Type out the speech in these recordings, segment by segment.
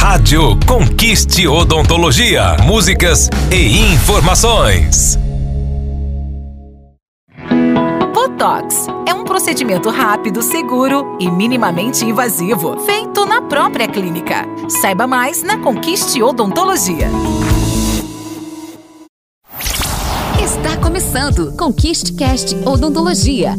Rádio Conquiste Odontologia. Músicas e informações. Botox é um procedimento rápido, seguro e minimamente invasivo, feito na própria clínica. Saiba mais na Conquiste Odontologia. Está começando Conquiste Cast Odontologia.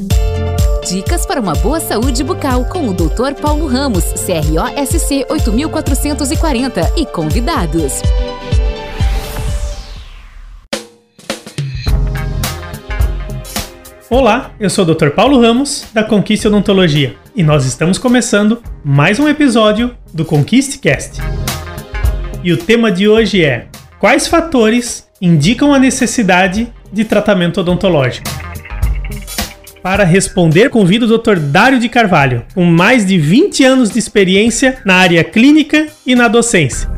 Dicas para uma boa saúde bucal com o Dr. Paulo Ramos, CROSC 8440 e convidados. Olá, eu sou o Dr. Paulo Ramos, da Conquiste Odontologia, e nós estamos começando mais um episódio do Conquiste Cast. E o tema de hoje é: Quais fatores indicam a necessidade de tratamento odontológico? Para responder, convido o Dr. Dário de Carvalho, com mais de 20 anos de experiência na área clínica e na docência.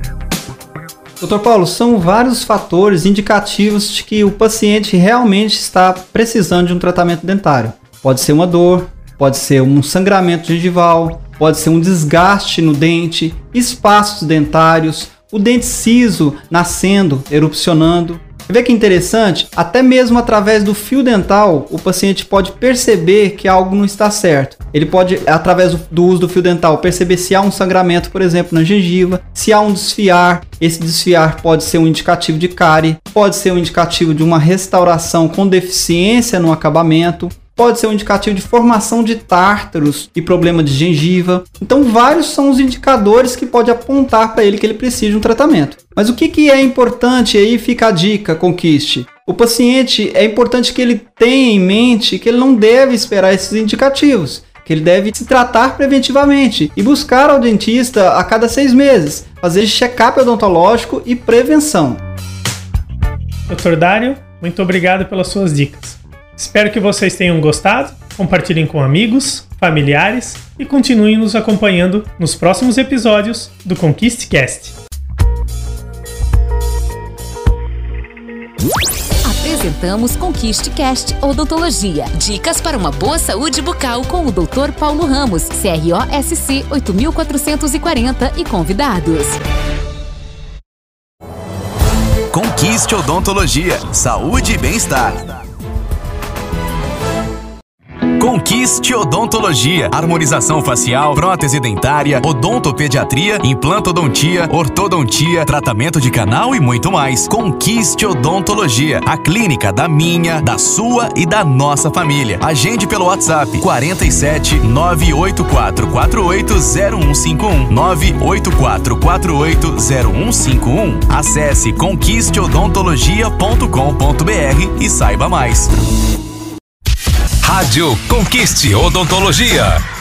Doutor Paulo, são vários fatores indicativos de que o paciente realmente está precisando de um tratamento dentário. Pode ser uma dor, pode ser um sangramento gengival, pode ser um desgaste no dente, espaços dentários, o dente ciso nascendo, erupcionando. Vê que interessante? Até mesmo através do fio dental, o paciente pode perceber que algo não está certo. Ele pode, através do uso do fio dental, perceber se há um sangramento, por exemplo, na gengiva, se há um desfiar. Esse desfiar pode ser um indicativo de cárie, pode ser um indicativo de uma restauração com deficiência no acabamento, pode ser um indicativo de formação de tártaros e problema de gengiva. Então, vários são os indicadores que pode apontar para ele que ele precisa de um tratamento. Mas o que, que é importante aí fica a dica, conquiste. O paciente é importante que ele tenha em mente que ele não deve esperar esses indicativos, que ele deve se tratar preventivamente e buscar ao dentista a cada seis meses, fazer check-up odontológico e prevenção. Dr. Dário, muito obrigado pelas suas dicas. Espero que vocês tenham gostado, compartilhem com amigos, familiares e continuem nos acompanhando nos próximos episódios do Conquiste Cast. Apresentamos Conquiste Cast Odontologia. Dicas para uma boa saúde bucal com o Dr. Paulo Ramos, CROSC 8440 e convidados. Conquiste Odontologia. Saúde e bem-estar. Conquiste Odontologia. Harmonização facial, prótese dentária, odontopediatria, implantodontia, ortodontia, tratamento de canal e muito mais. Conquiste Odontologia. A clínica da minha, da sua e da nossa família. Agende pelo WhatsApp 47 984 480151 984 480151. Acesse conquisteodontologia.com.br e saiba mais. Rádio Conquiste Odontologia.